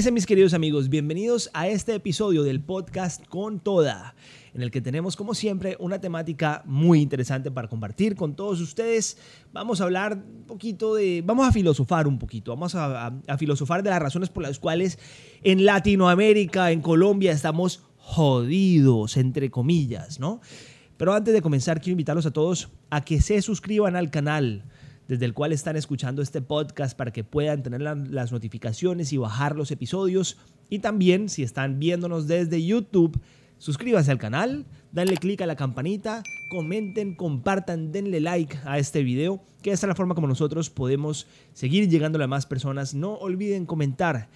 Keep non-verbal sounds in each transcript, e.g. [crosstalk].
¿Qué dicen mis queridos amigos? Bienvenidos a este episodio del podcast Con Toda, en el que tenemos como siempre una temática muy interesante para compartir con todos ustedes. Vamos a hablar un poquito de, vamos a filosofar un poquito, vamos a, a filosofar de las razones por las cuales en Latinoamérica, en Colombia, estamos jodidos, entre comillas, ¿no? Pero antes de comenzar, quiero invitarlos a todos a que se suscriban al canal desde el cual están escuchando este podcast para que puedan tener las notificaciones y bajar los episodios. Y también, si están viéndonos desde YouTube, suscríbanse al canal, denle click a la campanita, comenten, compartan, denle like a este video, que esta es la forma como nosotros podemos seguir llegando a más personas. No olviden comentar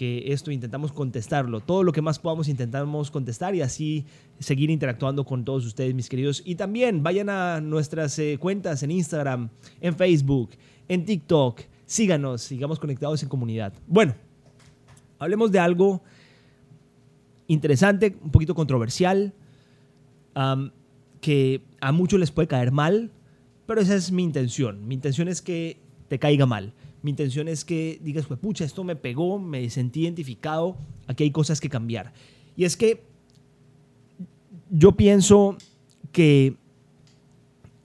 que esto intentamos contestarlo. Todo lo que más podamos intentamos contestar y así seguir interactuando con todos ustedes, mis queridos. Y también vayan a nuestras eh, cuentas en Instagram, en Facebook, en TikTok. Síganos, sigamos conectados en comunidad. Bueno, hablemos de algo interesante, un poquito controversial, que a muchos les puede caer mal, pero esa es mi intención. Mi intención es que te caiga mal. Mi intención es que digas, pues pucha, esto me pegó, me sentí identificado, aquí hay cosas que cambiar. Y es que yo pienso que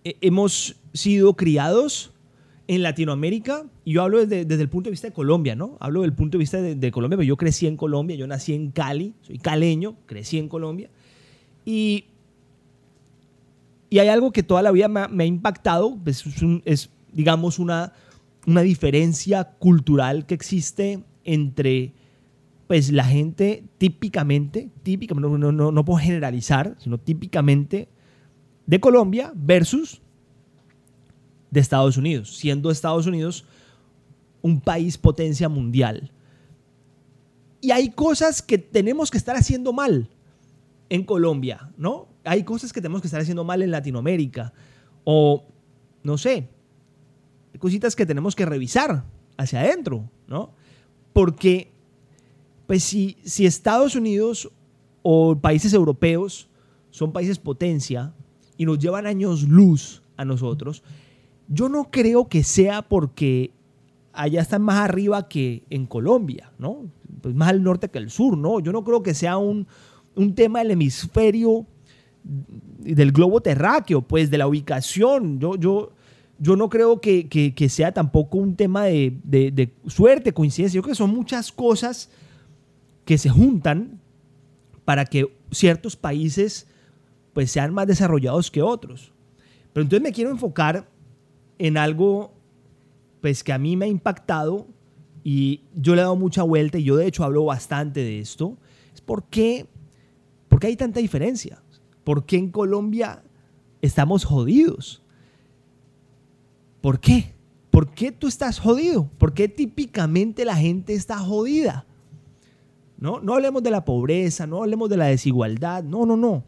hemos sido criados en Latinoamérica, y yo hablo desde, el punto de vista de Colombia, ¿no? Hablo del punto de vista de, Colombia, pero yo crecí en Colombia, yo nací en Cali, soy caleño, crecí en Colombia, y, y hay algo que toda la vida me, ha impactado, pues, es digamos, una, una diferencia cultural que existe entre pues la gente típicamente, típicamente no, no, no, puedo generalizar, sino típicamente de Colombia versus de Estados Unidos, siendo Estados Unidos un país potencia mundial. Y hay cosas que tenemos que estar haciendo mal en Colombia, ¿no? Hay cosas que tenemos que estar haciendo mal en Latinoamérica. O, no sé, cositas que tenemos que revisar hacia adentro, ¿no? Porque, pues si, si Estados Unidos o países europeos son países potencia y nos llevan años luz a nosotros, yo no creo que sea porque allá están más arriba que en Colombia, ¿no? Pues más al norte que al sur, ¿no? Yo no creo que sea un, un tema del hemisferio del globo terráqueo, pues de la ubicación. Yo, yo, yo no creo que, sea tampoco un tema de, suerte, coincidencia. Yo creo que son muchas cosas que se juntan para que ciertos países pues sean más desarrollados que otros. Pero entonces me quiero enfocar en algo pues que a mí me ha impactado y yo le he dado mucha vuelta y yo de hecho hablo bastante de esto. Es por qué hay tanta diferencia. ¿Por qué en Colombia estamos jodidos? ¿Por qué? ¿Por qué tú estás jodido? ¿Por qué típicamente la gente está jodida? No, no hablemos de la pobreza, no hablemos de la desigualdad, no, no, no.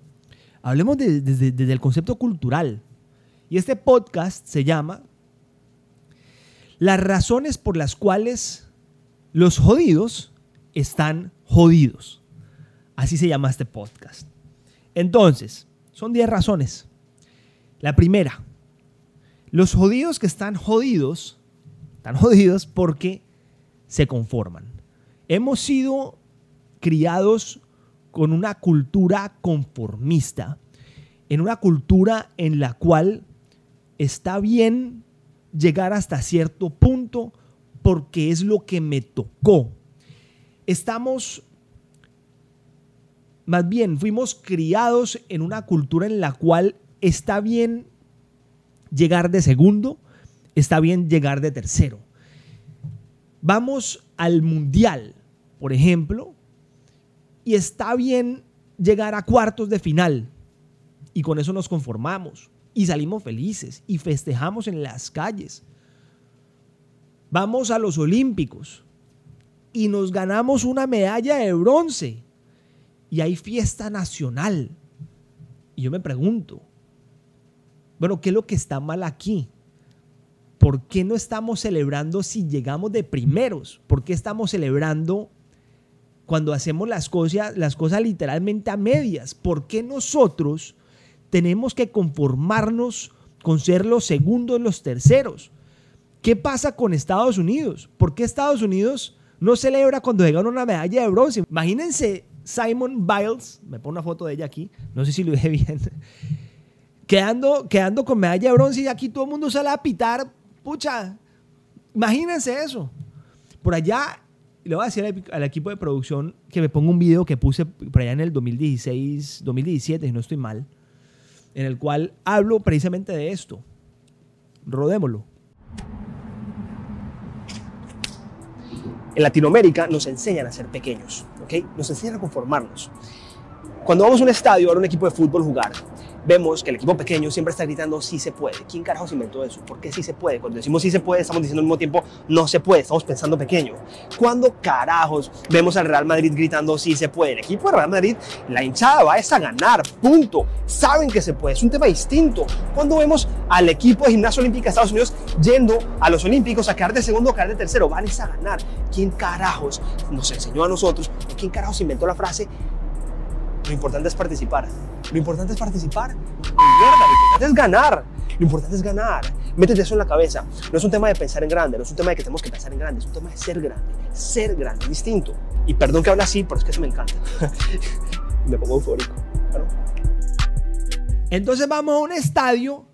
Hablemos desde el concepto cultural. Y este podcast se llama Las razones por las cuales los jodidos están jodidos. Así se llama este podcast. Entonces, son 10 razones. La primera, los jodidos que están jodidos, están jodidos porque se conforman. Hemos sido criados con una cultura conformista, en una cultura en la cual está bien llegar hasta cierto punto porque es lo que me tocó. Estamos, más bien, fuimos criados en una cultura en la cual está bien llegar de segundo, está bien llegar de tercero. Vamos al mundial, por ejemplo, y está bien llegar a cuartos de final. Y con eso nos conformamos y salimos felices y festejamos en las calles. Vamos a los Olímpicos y nos ganamos una medalla de bronce y hay fiesta nacional. Y yo me pregunto, bueno, ¿qué es lo que está mal aquí? ¿Por qué no estamos celebrando si llegamos de primeros? ¿Por qué estamos celebrando cuando hacemos las cosas, las cosas literalmente a medias? ¿Por qué nosotros tenemos que conformarnos con ser los segundos, los terceros? ¿Qué pasa con Estados Unidos? ¿Por qué Estados Unidos no celebra cuando gana una medalla de bronce. Imagínense Simon Biles, me pongo una foto de ella aquí, no sé si lo dije bien, quedando, quedando con medalla de bronce y aquí todo el mundo sale a pitar, pucha, imagínense eso. Por allá, le voy a decir al, equipo de producción que me ponga un video que puse por allá en el 2016, 2017, si no estoy mal, en el cual hablo precisamente de esto. Rodémoslo. En Latinoamérica nos enseñan a ser pequeños, ¿ok? Nos enseñan a conformarnos. Cuando vamos a un estadio a un equipo de fútbol jugar, vemos que el equipo pequeño siempre está gritando sí se puede. ¿Quién carajos inventó eso? ¿Por qué sí se puede? Cuando decimos sí se puede, estamos diciendo al mismo tiempo no se puede, estamos pensando pequeño. ¿Cuándo carajos vemos al Real Madrid gritando sí se puede? El equipo de Real Madrid, la hinchada va a ganar, punto. Saben que se puede, es un tema distinto. Cuando vemos al equipo de gimnasia olímpica de Estados Unidos yendo a los olímpicos a quedar de segundo o quedar de tercero, van a ganar. ¿Quién carajos nos enseñó a nosotros? ¿Quién carajos inventó la frase lo importante es participar. Lo importante es participar. Mierda, lo importante es ganar. Lo importante es ganar. Métete eso en la cabeza. No es un tema de pensar en grande, no es un tema de que tenemos que pensar en grande, es un tema de ser grande. Ser grande, distinto. Y perdón que hable así, pero es que eso me encanta. [laughs] me pongo eufórico. Entonces vamos a un estadio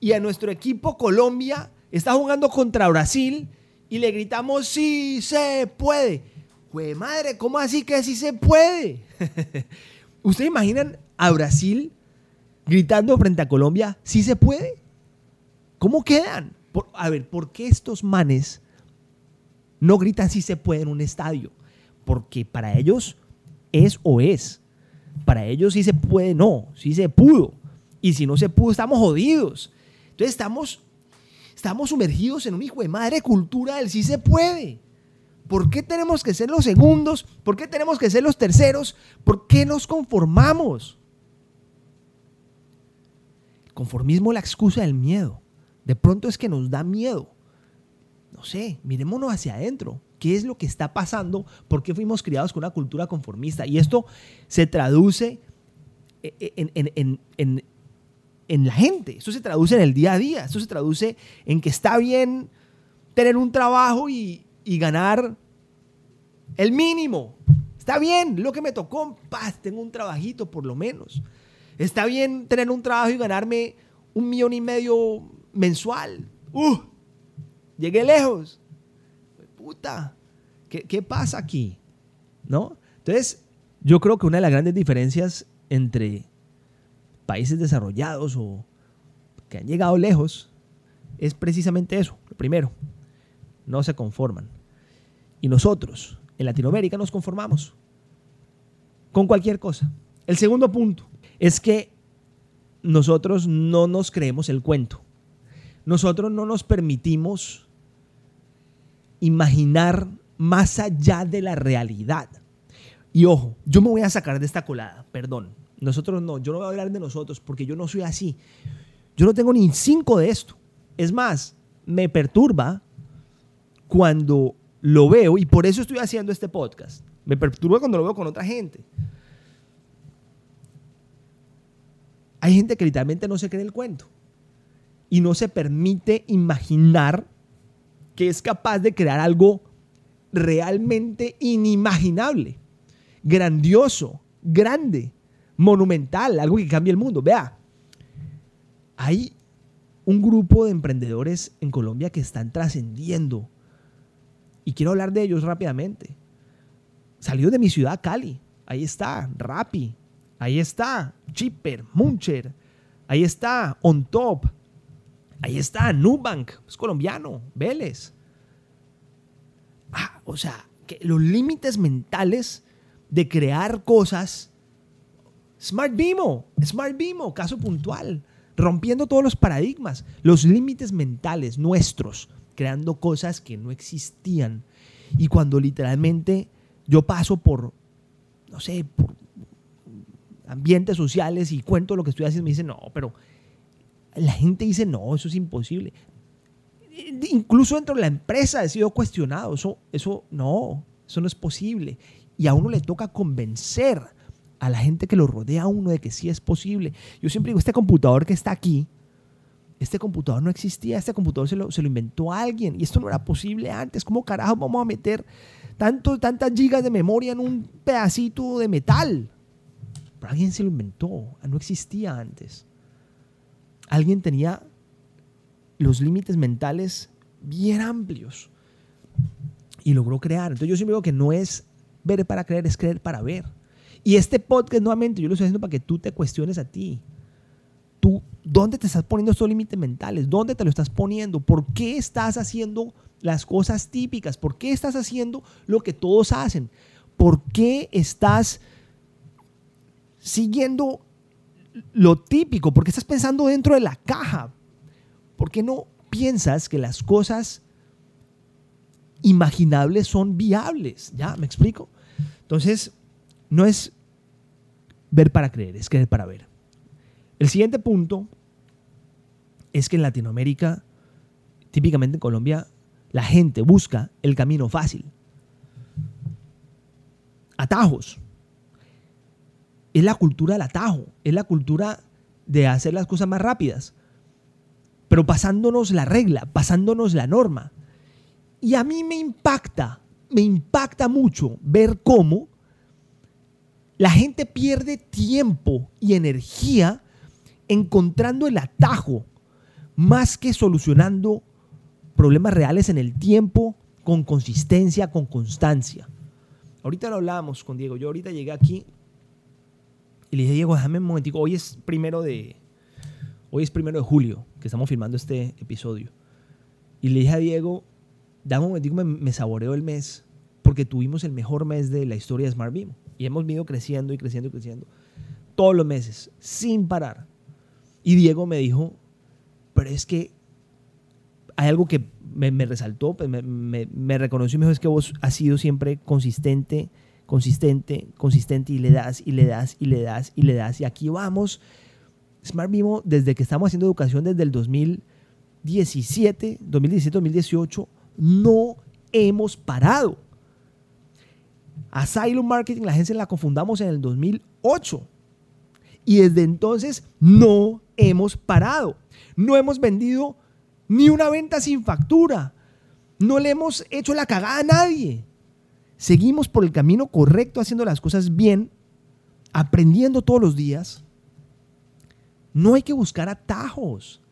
y a nuestro equipo Colombia está jugando contra Brasil y le gritamos sí se puede. Jue madre, ¿cómo así que sí se puede? [laughs] ¿Ustedes imaginan a Brasil gritando frente a Colombia, sí se puede? ¿Cómo quedan? a ver, ¿por qué estos manes no gritan si se puede en un estadio? Porque para ellos es o es. Para ellos sí se puede, no, sí se pudo. Y si no se pudo, estamos jodidos. Entonces estamos, estamos sumergidos en un hijo de madre cultura del sí se puede. ¿Por qué tenemos que ser los segundos? ¿Por qué tenemos que ser los terceros? ¿Por qué nos conformamos? El conformismo es la excusa del miedo. De pronto es que nos da miedo. No sé, mirémonos hacia adentro. ¿Qué es lo que está pasando? ¿Por qué fuimos criados con una cultura conformista? Y esto se traduce en, en la gente. Esto se traduce en el día a día. Esto se traduce en que está bien tener un trabajo y, y ganar el mínimo. Está bien, lo que me tocó, paz, tengo un trabajito por lo menos. Está bien tener un trabajo y ganarme un millón y medio mensual. Uh, llegué lejos. Puta, ¿qué, ¿qué pasa aquí? ¿No? Entonces, yo creo que una de las grandes diferencias entre países desarrollados o que han llegado lejos es precisamente eso. Lo primero, no se conforman. Y nosotros, en Latinoamérica, nos conformamos con cualquier cosa. El segundo punto es que nosotros no nos creemos el cuento. Nosotros no nos permitimos imaginar más allá de la realidad. Y ojo, yo me voy a sacar de esta colada, perdón. Nosotros no, yo no voy a hablar de nosotros porque yo no soy así. Yo no tengo ni cinco de esto. Es más, me perturba cuando lo veo y por eso estoy haciendo este podcast. Me perturba cuando lo veo con otra gente. Hay gente que literalmente no se cree el cuento y no se permite imaginar que es capaz de crear algo realmente inimaginable, grandioso, grande, monumental, algo que cambie el mundo. Vea, hay un grupo de emprendedores en Colombia que están trascendiendo y quiero hablar de ellos rápidamente. Salió de mi ciudad, Cali. Ahí está, Rappi. Ahí está, Chipper, Muncher. Ahí está, On Top. Ahí está, Nubank. Es colombiano, Vélez. Ah, o sea, que los límites mentales de crear cosas. Smart Bimo, Smart Bimo, caso puntual. Rompiendo todos los paradigmas, los límites mentales nuestros creando cosas que no existían. Y cuando literalmente yo paso por, no sé, por ambientes sociales y cuento lo que estoy haciendo, me dicen, no, pero la gente dice, no, eso es imposible. Incluso dentro de la empresa he sido cuestionado, eso, eso no, eso no es posible. Y a uno le toca convencer a la gente que lo rodea a uno de que sí es posible. Yo siempre digo, este computador que está aquí, este computador no existía, este computador se lo, inventó alguien y esto no era posible antes. ¿Cómo carajo vamos a meter tanto, tantas gigas de memoria en un pedacito de metal? Pero alguien se lo inventó, no existía antes. Alguien tenía los límites mentales bien amplios y logró crear. Entonces yo siempre digo que no es ver para creer, es creer para ver. Y este podcast nuevamente yo lo estoy haciendo para que tú te cuestiones a ti. ¿Dónde te estás poniendo estos límites mentales? ¿Dónde te lo estás poniendo? ¿Por qué estás haciendo las cosas típicas? ¿Por qué estás haciendo lo que todos hacen? ¿Por qué estás siguiendo lo típico? ¿Por qué estás pensando dentro de la caja? ¿Por qué no piensas que las cosas imaginables son viables? ¿Ya? ¿Me explico? Entonces, no es ver para creer, es creer para ver. El siguiente punto es que en Latinoamérica, típicamente en Colombia, la gente busca el camino fácil. Atajos. Es la cultura del atajo, es la cultura de hacer las cosas más rápidas, pero pasándonos la regla, pasándonos la norma. Y a mí me impacta, me impacta mucho ver cómo la gente pierde tiempo y energía encontrando el atajo más que solucionando problemas reales en el tiempo con consistencia, con constancia. Ahorita lo hablábamos con Diego. Yo ahorita llegué aquí y le dije, Diego, déjame un momentico. Hoy es primero de, hoy es primero de julio que estamos filmando este episodio. Y le dije a Diego, dame un momentico, me, me saboreo el mes porque tuvimos el mejor mes de la historia de Smart Beam. Y hemos venido creciendo y creciendo y creciendo todos los meses, sin parar. Y Diego me dijo, pero es que hay algo que me, resaltó, pues me, me, reconoció y me es que vos has sido siempre consistente, consistente, consistente y le das y le das y le das y le das. Y aquí vamos. Smart Vivo, desde que estamos haciendo educación desde el 2017, 2017-2018, no hemos parado. Asylum Marketing, la agencia la confundamos en el 2008. Y desde entonces no hemos parado. No hemos vendido ni una venta sin factura. No le hemos hecho la cagada a nadie. Seguimos por el camino correcto, haciendo las cosas bien, aprendiendo todos los días. No hay que buscar atajos.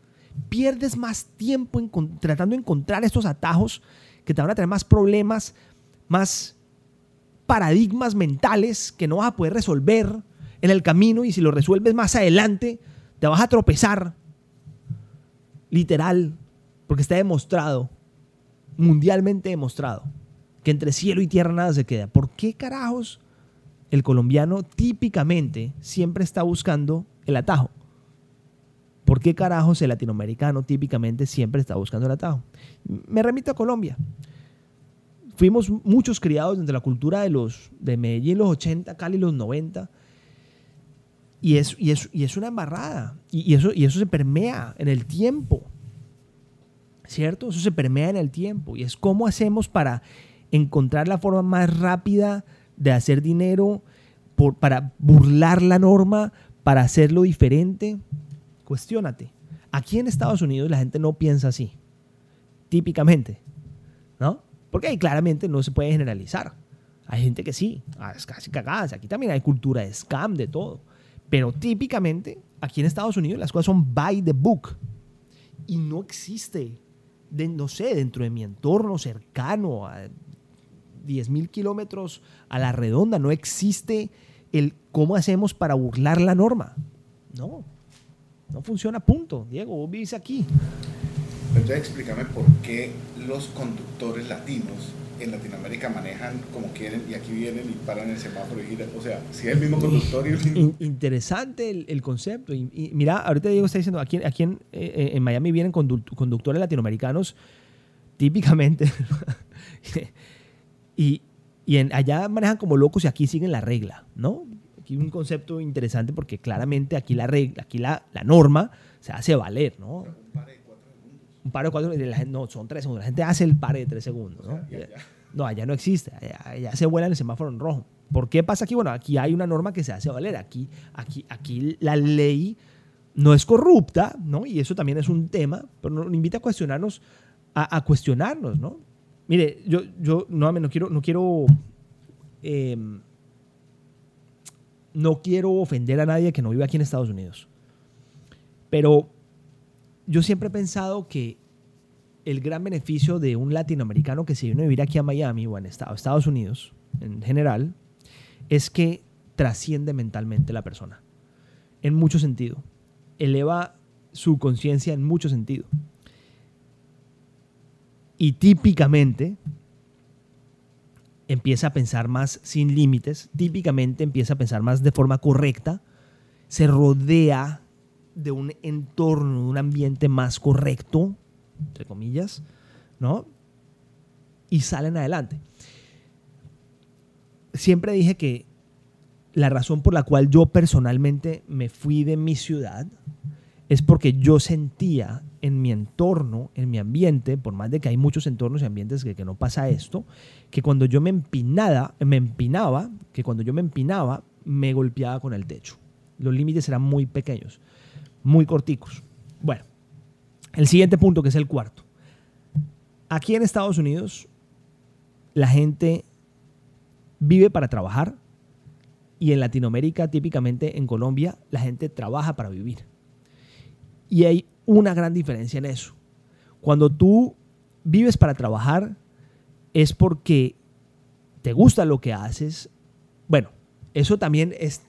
Pierdes más tiempo tratando de encontrar estos atajos que te van a traer más problemas, más paradigmas mentales que no vas a poder resolver en el camino y si lo resuelves más adelante, te vas a tropezar. Literal, porque está demostrado, mundialmente demostrado, que entre cielo y tierra nada se queda. ¿Por qué carajos el colombiano típicamente siempre está buscando el atajo? ¿Por qué carajos el latinoamericano típicamente siempre está buscando el atajo? Me remito a Colombia fuimos muchos criados dentro de la cultura de los de Medellín los 80, Cali los 90. Y es, y es, y es una embarrada. Y, eso, y eso se permea en el tiempo. ¿Cierto? Eso se permea en el tiempo. Y es cómo hacemos para encontrar la forma más rápida de hacer dinero, por, para burlar la norma, para hacerlo diferente. Cuestiónate. Aquí en Estados Unidos la gente no piensa así. Típicamente. ¿No? Porque ahí claramente no se puede generalizar. Hay gente que sí, ah, es casi cagadas. Aquí también hay cultura de scam, de todo. Pero típicamente, aquí en Estados Unidos las cosas son by the book. Y no existe, no sé, dentro de mi entorno cercano, a 10.000 kilómetros a la redonda, no existe el cómo hacemos para burlar la norma. No, no funciona, punto. Diego, vos vivís aquí. Entonces explícame por qué los conductores latinos en Latinoamérica manejan como quieren y aquí vienen y paran el semáforo y giran. O sea, si es el mismo conductor y el mismo... Interesante el, concepto. Y, mira, ahorita Diego está diciendo, aquí, aquí en, eh, en Miami vienen conductores latinoamericanos típicamente. [laughs] y y en, allá manejan como locos y aquí siguen la regla, ¿no? Aquí un concepto interesante porque claramente aquí la regla, aquí la, la norma se hace valer, ¿no? Un paro de cuatro segundos, no, son tres segundos. La gente hace el pare de tres segundos. ¿no? no, allá no existe. Allá, se vuela en el semáforo en rojo. ¿Por qué pasa aquí? Bueno, aquí hay una norma que se hace valer. Aquí, aquí, aquí la ley no es corrupta, ¿no? Y eso también es un tema, pero nos invita a cuestionarnos, a, cuestionarnos, ¿no? Mire, yo, yo no, no quiero, no quiero, em, no quiero ofender a nadie que no vive aquí en Estados Unidos, pero yo siempre he pensado que el gran beneficio de un latinoamericano que se viene a vivir aquí a Miami o en Estados Unidos en general es que trasciende mentalmente la persona, en mucho sentido. Eleva su conciencia en mucho sentido. Y típicamente empieza a pensar más sin límites, típicamente empieza a pensar más de forma correcta, se rodea de un entorno, de un ambiente más correcto, entre comillas, ¿no? Y salen adelante. Siempre dije que la razón por la cual yo personalmente me fui de mi ciudad es porque yo sentía en mi entorno, en mi ambiente, por más de que hay muchos entornos y ambientes que, que no pasa esto, que cuando yo me empinaba, me empinaba, que cuando yo me empinaba, me golpeaba con el techo. Los límites eran muy pequeños, muy corticos. Bueno, el siguiente punto, que es el cuarto. Aquí en Estados Unidos, la gente vive para trabajar y en Latinoamérica, típicamente en Colombia, la gente trabaja para vivir. Y hay una gran diferencia en eso. Cuando tú vives para trabajar es porque te gusta lo que haces. Bueno, eso también es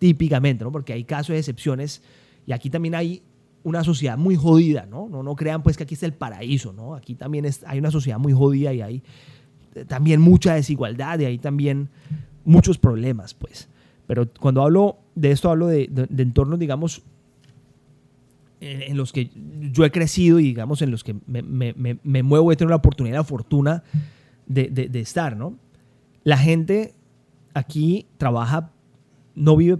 típicamente, ¿no? Porque hay casos de excepciones y aquí también hay una sociedad muy jodida, ¿no? No, crean pues que aquí está el paraíso, ¿no? Aquí también hay una sociedad muy jodida y hay también mucha desigualdad y hay también muchos problemas, pues. Pero cuando hablo de esto, hablo de, entornos, digamos, en, los que yo he crecido y, digamos, en los que me, me, muevo, he tenido la oportunidad, la fortuna de, de, estar, ¿no? La gente aquí trabaja, no vive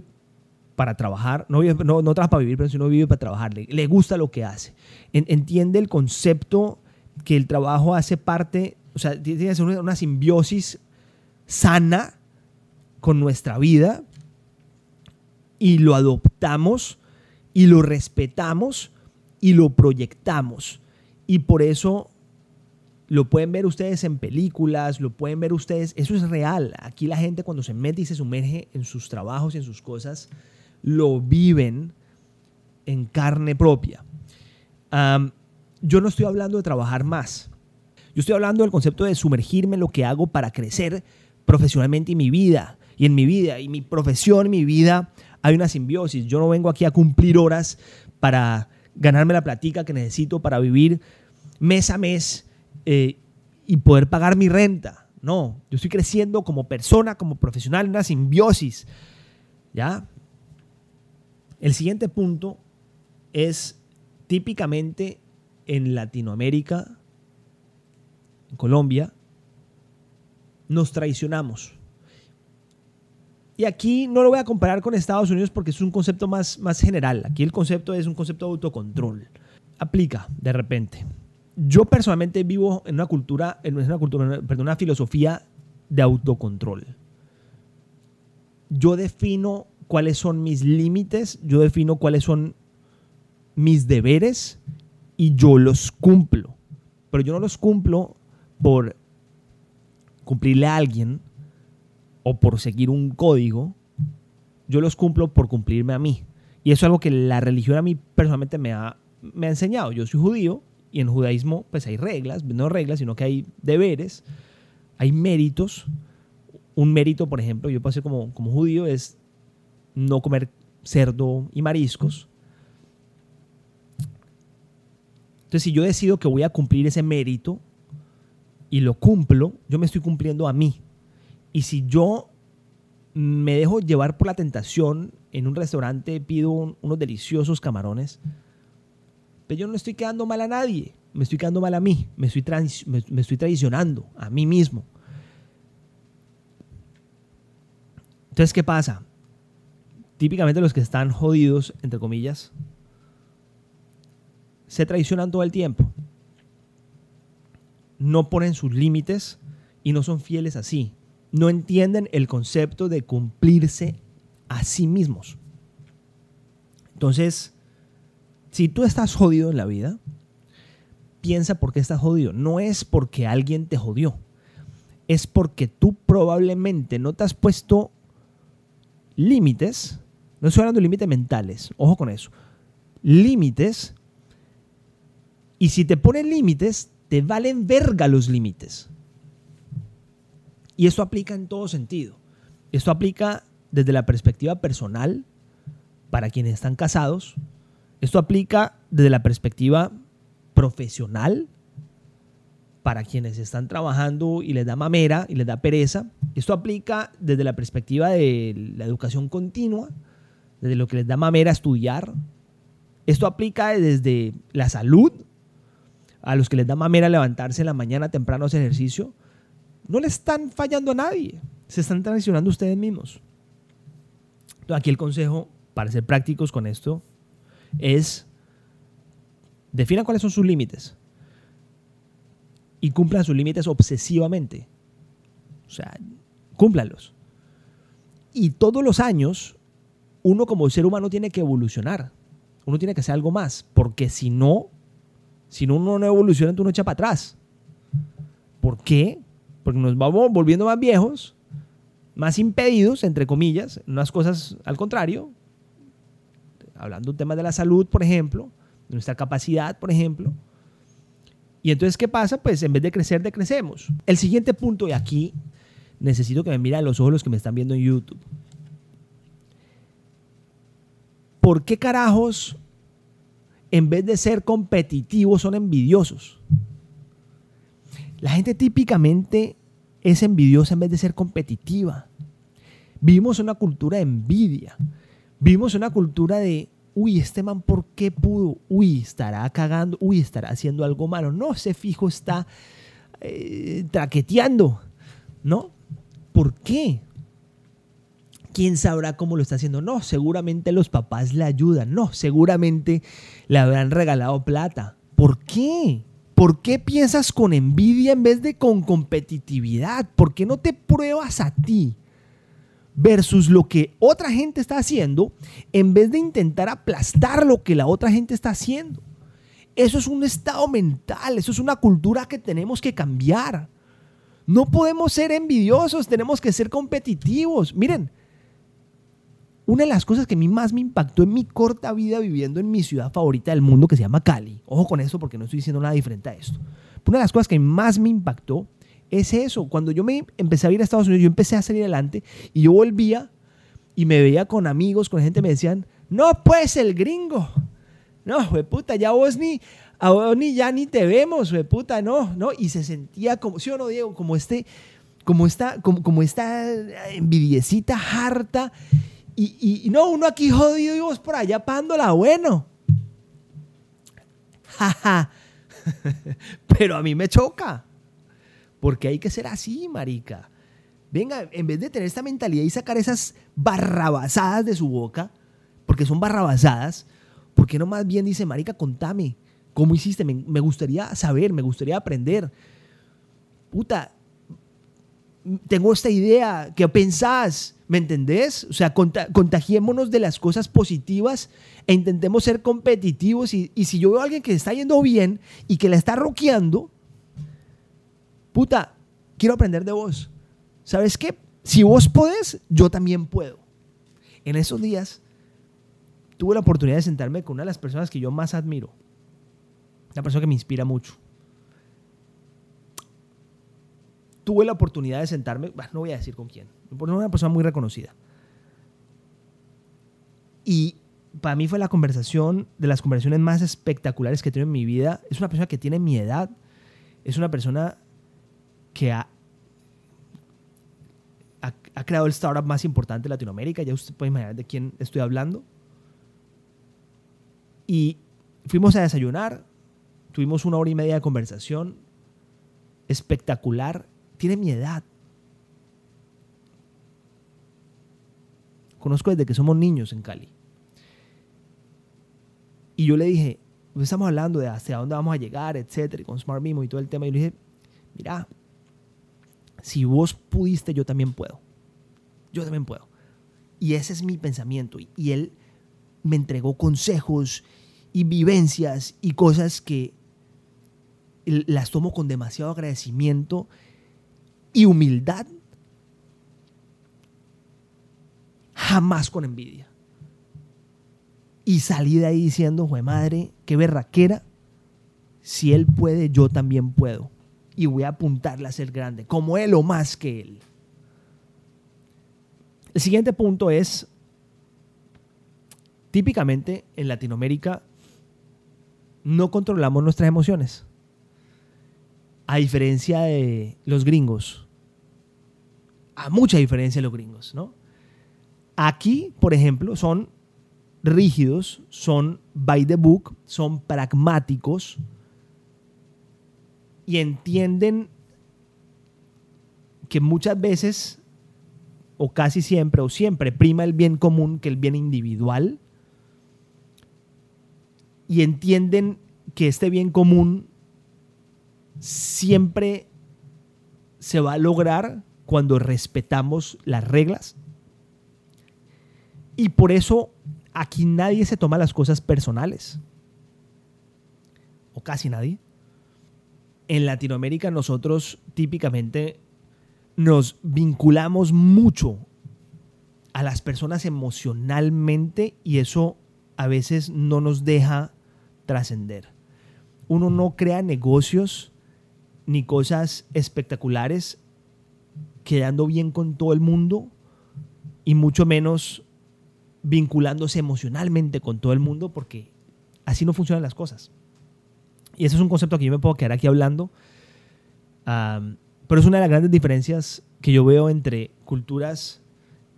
para trabajar, no, no, no, trabaja para vivir, pero sino vive para trabajar, le, gusta lo que hace, entiende el concepto que el trabajo hace parte, o sea, tiene que ser una, simbiosis sana con nuestra vida y lo adoptamos y lo respetamos y lo proyectamos. Y por eso lo pueden ver ustedes en películas, lo pueden ver ustedes, eso es real. Aquí la gente cuando se mete y se sumerge en sus trabajos y en sus cosas, lo viven en carne propia. yo no estoy hablando de trabajar más. Yo estoy hablando del concepto de sumergirme en lo que hago para crecer profesionalmente en mi vida. Y en mi vida, y mi profesión, mi vida, hay una simbiosis. Yo no vengo aquí a cumplir horas para ganarme la platica que necesito para vivir mes a mes eh, y poder pagar mi renta. No, yo estoy creciendo como persona, como profesional, una simbiosis. ¿Ya? El siguiente punto es típicamente en Latinoamérica, en Colombia, nos traicionamos. Y aquí no lo voy a comparar con Estados Unidos porque es un concepto más, más general. Aquí el concepto es un concepto de autocontrol. Aplica de repente. Yo personalmente vivo en una cultura, en una cultura, perdón, una filosofía de autocontrol. Yo defino cuáles son mis límites, yo defino cuáles son mis deberes y yo los cumplo. Pero yo no los cumplo por cumplirle a alguien o por seguir un código, yo los cumplo por cumplirme a mí. Y eso es algo que la religión a mí personalmente me ha, me ha enseñado. Yo soy judío y en judaísmo pues hay reglas, no reglas, sino que hay deberes, hay méritos. Un mérito, por ejemplo, yo puedo ser como, como judío, es no comer cerdo y mariscos. Entonces, si yo decido que voy a cumplir ese mérito y lo cumplo, yo me estoy cumpliendo a mí. Y si yo me dejo llevar por la tentación en un restaurante, pido unos deliciosos camarones, pero pues yo no estoy quedando mal a nadie, me estoy quedando mal a mí, me estoy, me estoy traicionando a mí mismo. Entonces, ¿qué pasa? Típicamente los que están jodidos, entre comillas, se traicionan todo el tiempo. No ponen sus límites y no son fieles así. No entienden el concepto de cumplirse a sí mismos. Entonces, Si tú estás jodido en la vida, piensa por qué estás jodido. No es porque alguien te jodió. Es porque tú probablemente no te has puesto límites. No estoy hablando de límites mentales. Ojo con eso. Límites. Y si te ponen límites, te valen verga los límites. Y esto aplica en todo sentido. Esto aplica desde la perspectiva personal para quienes están casados. Esto aplica desde la perspectiva profesional para quienes están trabajando y les da mamera y les da pereza. Esto aplica desde la perspectiva de la educación continua, desde lo que les da mamera estudiar. Esto aplica desde la salud, a los que les da mamera levantarse en la mañana temprano a hacer ejercicio. No le están fallando a nadie, se están traicionando ustedes mismos. aquí el consejo, para ser prácticos con esto, es definan cuáles son sus límites y cumplan sus límites obsesivamente. O sea, cúmplanlos. Y todos los años, uno como ser humano tiene que evolucionar. Uno tiene que hacer algo más, porque si no, si uno no evoluciona, entonces uno echa para atrás. ¿Por qué? Porque nos vamos volviendo más viejos, más impedidos, entre comillas, unas cosas al contrario, hablando de un tema de la salud, por ejemplo, de nuestra capacidad, por ejemplo. Y entonces, ¿qué pasa? Pues en vez de crecer, decrecemos. El siguiente punto, y aquí necesito que me miren los ojos los que me están viendo en YouTube. ¿Por qué carajos, en vez de ser competitivos, son envidiosos? La gente típicamente es envidiosa en vez de ser competitiva. Vivimos una cultura de envidia. Vivimos una cultura de, uy, este man, ¿por qué pudo? Uy, estará cagando, uy, estará haciendo algo malo. No, ese fijo está eh, traqueteando, ¿no? ¿Por qué? ¿Quién sabrá cómo lo está haciendo? No, seguramente los papás le ayudan. No, seguramente le habrán regalado plata. ¿Por qué? ¿Por qué piensas con envidia en vez de con competitividad? ¿Por qué no te pruebas a ti? versus lo que otra gente está haciendo en vez de intentar aplastar lo que la otra gente está haciendo. Eso es un estado mental, eso es una cultura que tenemos que cambiar. No podemos ser envidiosos, tenemos que ser competitivos. Miren, una de las cosas que a mí más me impactó en mi corta vida viviendo en mi ciudad favorita del mundo, que se llama Cali, ojo con eso porque no estoy diciendo nada diferente a esto. Una de las cosas que más me impactó es eso. Cuando yo me empecé a ir a Estados Unidos, yo empecé a salir adelante y yo volvía y me veía con amigos, con gente, me decían, no, pues el gringo. No, puta, ya vos ni, a vos ni ya ni te vemos, puta, no, no. Y se sentía como, ¿sí o no, Diego? Como este, como esta, como, como esta envidiecita harta. Y, no, uno aquí jodido y vos por allá pándola bueno. [laughs] Jaja. Pero a mí me choca. Porque hay que ser así, marica. Venga, en vez de tener esta mentalidad y sacar esas barrabasadas de su boca, porque son barrabasadas, ¿por qué no más bien dice, marica, contame, ¿cómo hiciste? Me, gustaría saber, me gustaría aprender. Puta, tengo esta idea, ¿qué pensás? ¿Me entendés? O sea, contagiémonos de las cosas positivas e intentemos ser competitivos. Y, si yo veo a alguien que está yendo bien y que la está roqueando, puta, quiero aprender de vos. ¿Sabes qué? Si vos podés, yo también puedo. En esos días tuve la oportunidad de sentarme con una de las personas que yo más admiro. Una persona que me inspira mucho. Tuve la oportunidad de sentarme, no voy a decir con quién, una persona muy reconocida. Y para mí fue la conversación, de las conversaciones más espectaculares que he tenido en mi vida. Es una persona que tiene mi edad, es una persona que ha, ha, creado el startup más importante de Latinoamérica. Ya usted puede imaginar de quién estoy hablando. Y fuimos a desayunar, tuvimos una hora y media de conversación espectacular. Tiene mi edad. Conozco desde que somos niños en Cali. Y yo le dije, pues estamos hablando de hacia dónde vamos a llegar, etcétera, y con Smart Mimo y todo el tema. Y le dije, mira, si vos pudiste, yo también puedo. Yo también puedo. Y ese es mi pensamiento. Y, él me entregó consejos y vivencias y cosas que las tomo con demasiado agradecimiento y humildad, jamás con envidia. Y salí de ahí diciendo, jue madre, qué berraquera, si él puede, yo también puedo. Y voy a apuntarle a ser grande, como él o más que él. El siguiente punto es, típicamente en Latinoamérica no controlamos nuestras emociones. A diferencia de los gringos. A mucha diferencia de los gringos, ¿no? Aquí, por ejemplo, son rígidos, son by the book, son pragmáticos y entienden que muchas veces, o casi siempre, o siempre, prima el bien común que el bien individual y entienden que este bien común siempre se va a lograr cuando respetamos las reglas. Y por eso aquí nadie se toma las cosas personales. O casi nadie. En Latinoamérica nosotros típicamente nos vinculamos mucho a las personas emocionalmente y eso a veces no nos deja trascender. Uno no crea negocios ni cosas espectaculares quedando bien con todo el mundo y mucho menos vinculándose emocionalmente con todo el mundo porque así no funcionan las cosas. Y ese es un concepto que yo me puedo quedar aquí hablando, pero es una de las grandes diferencias que yo veo entre culturas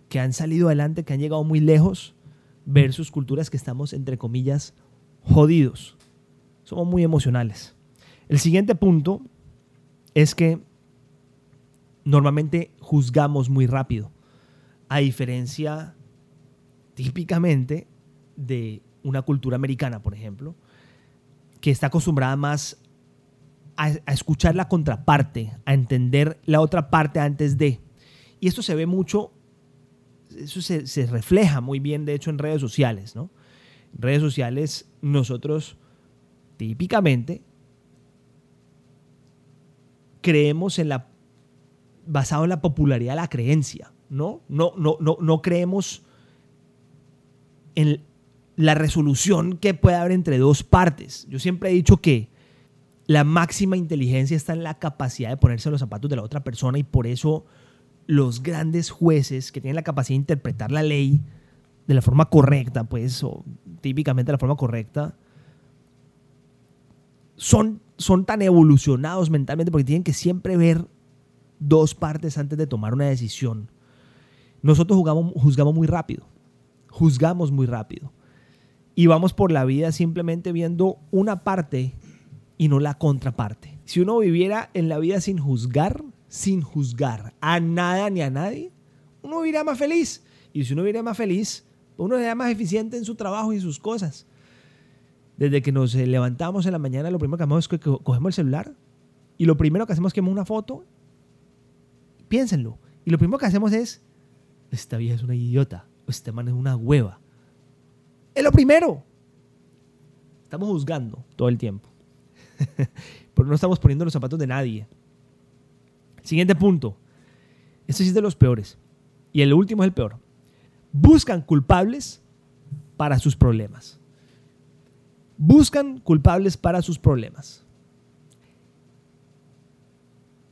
que han salido adelante, que han llegado muy lejos, versus culturas que estamos, entre comillas, jodidos. Somos muy emocionales. El siguiente punto es que normalmente juzgamos muy rápido, a diferencia típicamente de una cultura americana, por ejemplo, que está acostumbrada más a, escuchar la contraparte, a entender la otra parte antes de. Y esto se ve mucho, eso se, refleja muy bien, de hecho, en redes sociales, ¿no? redes sociales nosotros típicamente creemos en la basado en la popularidad de la creencia, ¿no? No, no, no, no creemos en la resolución que puede haber entre dos partes. Yo siempre he dicho que la máxima inteligencia está en la capacidad de ponerse los zapatos de la otra persona y por eso los grandes jueces que tienen la capacidad de interpretar la ley de la forma correcta, pues, o típicamente de la forma correcta, son, son tan evolucionados mentalmente porque tienen que siempre ver dos partes antes de tomar una decisión. Nosotros jugamos, juzgamos muy rápido, juzgamos muy rápido. Y vamos por la vida simplemente viendo una parte y no la contraparte. Si uno viviera en la vida sin juzgar, sin juzgar a nada ni a nadie, uno viviría más feliz. Y si uno viviera más feliz, uno sea más eficiente en su trabajo y sus cosas. Desde que nos levantamos en la mañana, lo primero que hacemos es que cogemos el celular y lo primero que hacemos es que una foto. Piénsenlo. Y lo primero que hacemos es, esta vieja es una idiota, este man es una hueva. Es lo primero. Estamos juzgando todo el tiempo. [laughs] Pero no estamos poniendo los zapatos de nadie. Siguiente punto. Este sí es de los peores. Y el último es el peor buscan culpables para sus problemas. Buscan culpables para sus problemas.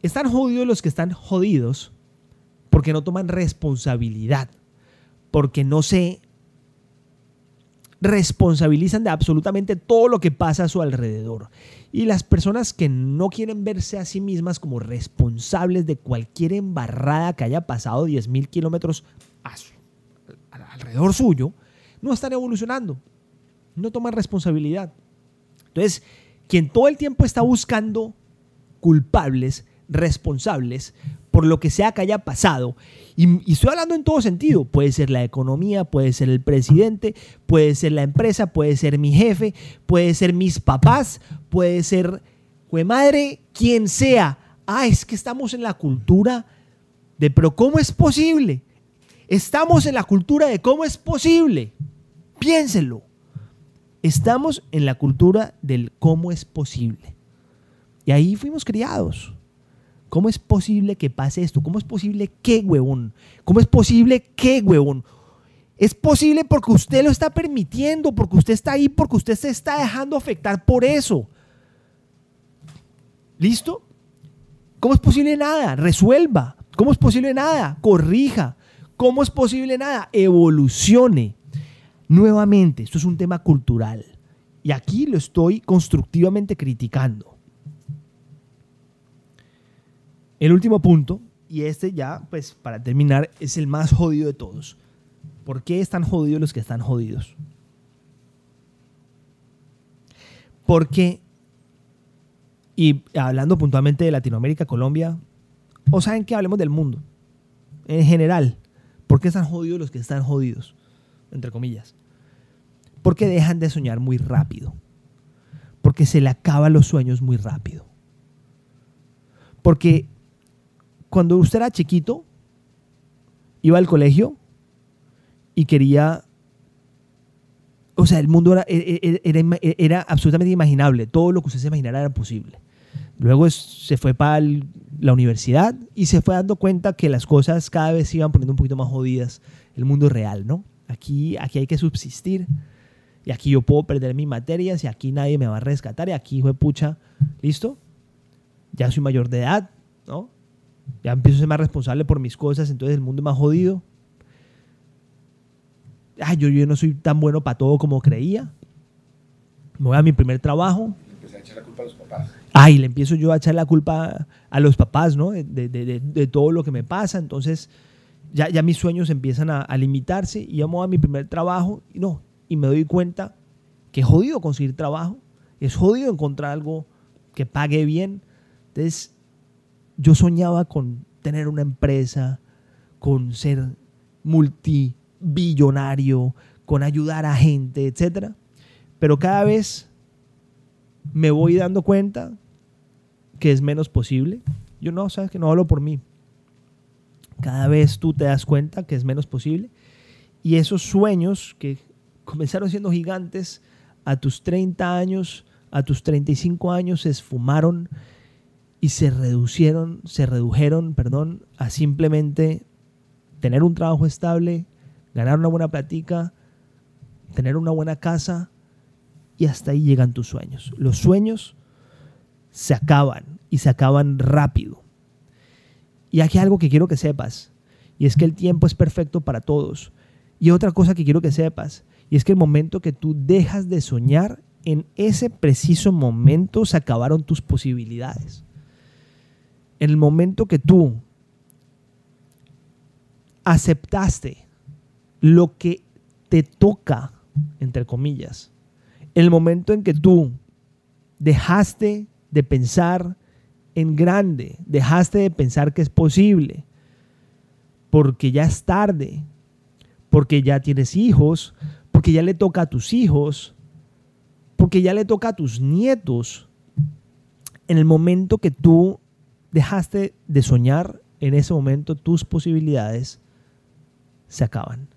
Están jodidos los que están jodidos porque no toman responsabilidad, porque no se responsabilizan de absolutamente todo lo que pasa a su alrededor. Y las personas que no quieren verse a sí mismas como responsables de cualquier embarrada que haya pasado 10.000 kilómetros alrededor suyo, no están evolucionando, no toman responsabilidad. Entonces, quien todo el tiempo está buscando culpables, responsables por lo que sea que haya pasado, y, estoy hablando en todo sentido, puede ser la economía, puede ser el presidente, puede ser la empresa, puede ser mi jefe, puede ser mis papás, puede ser, fue madre, quien sea. Ah, es que estamos en la cultura de, pero ¿cómo es posible? Estamos en la cultura de cómo es posible. Piénsenlo. Estamos en la cultura del cómo es posible. Y ahí fuimos criados. ¿Cómo es posible que pase esto? ¿Cómo es posible qué, huevón? ¿Cómo es posible qué, huevón? Es posible porque usted lo está permitiendo, porque usted está ahí, porque usted se está dejando afectar por eso. ¿Listo? ¿Cómo es posible nada? Resuelva. ¿Cómo es posible nada? Corrija. ¿Cómo es posible nada? Evolucione. Nuevamente, esto es un tema cultural. Y aquí lo estoy constructivamente criticando. El último punto, y este ya, pues para terminar, es el más jodido de todos. ¿Por qué están jodidos los que están jodidos? Porque, y hablando puntualmente de Latinoamérica, Colombia, o saben que hablemos del mundo, en general, ¿por qué están jodidos los que están jodidos? Entre comillas. Porque dejan de soñar muy rápido. Porque se le acaban los sueños muy rápido. Porque cuando usted era chiquito, iba al colegio y quería... O sea, el mundo era, e, e, e, era, absolutamente imaginable. Todo lo que usted se imaginara era posible. Luego se fue para la universidad y se fue dando cuenta que las cosas cada vez se iban poniendo un poquito más jodidas. El mundo real, ¿no? Aquí, aquí hay que subsistir y aquí yo puedo perder mis materias y aquí nadie me va a rescatar y aquí, hijo de pucha, ¿listo? Ya soy mayor de edad, ¿no? Ya empiezo a ser más responsable por mis cosas, entonces el mundo es más jodido. Ay, yo, yo no soy tan bueno para todo como creía. Me voy a mi primer trabajo. Empecé a echar la culpa a los papás. Ay, le empiezo yo a echar la culpa a los papás, ¿no? De, de, de, de todo lo que me pasa. Entonces, ya, ya mis sueños empiezan a, a limitarse y yo me voy a mi primer trabajo y no, y me doy cuenta que es jodido conseguir trabajo, es jodido encontrar algo que pague bien. Entonces, yo soñaba con tener una empresa, con ser multibillonario, con ayudar a gente, etc. Pero cada vez me voy dando cuenta que es menos posible. Yo no, sabes que no hablo por mí. Cada vez tú te das cuenta que es menos posible. Y esos sueños que comenzaron siendo gigantes, a tus 30 años, a tus 35 años se esfumaron y se reducieron, se redujeron, perdón, a simplemente tener un trabajo estable, ganar una buena platica, tener una buena casa y hasta ahí llegan tus sueños. Los sueños se acaban y se acaban rápido. Y aquí hay algo que quiero que sepas, y es que el tiempo es perfecto para todos. Y otra cosa que quiero que sepas, y es que el momento que tú dejas de soñar, en ese preciso momento se acabaron tus posibilidades. El momento que tú aceptaste lo que te toca, entre comillas, el momento en que tú dejaste de pensar en grande, dejaste de pensar que es posible, porque ya es tarde, porque ya tienes hijos, porque ya le toca a tus hijos, porque ya le toca a tus nietos. En el momento que tú dejaste de soñar, en ese momento tus posibilidades se acaban.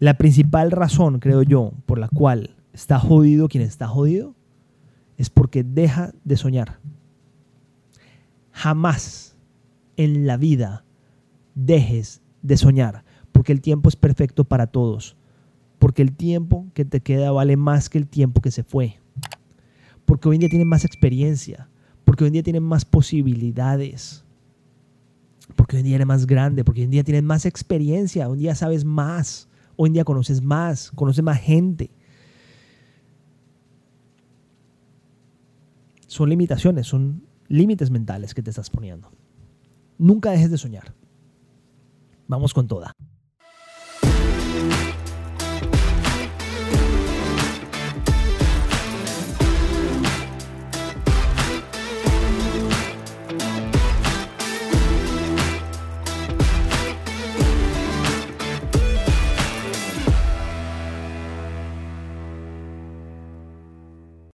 La principal razón, creo yo, por la cual está jodido quien está jodido, es porque deja de soñar. Jamás en la vida dejes de soñar porque el tiempo es perfecto para todos, porque el tiempo que te queda vale más que el tiempo que se fue, porque hoy en día tienes más experiencia, porque hoy en día tienes más posibilidades, porque hoy en día eres más grande, porque hoy en día tienes más experiencia, hoy en día sabes más, hoy en día conoces más, conoces más gente. Son limitaciones, son límites mentales que te estás poniendo. Nunca dejes de soñar. Vamos con toda.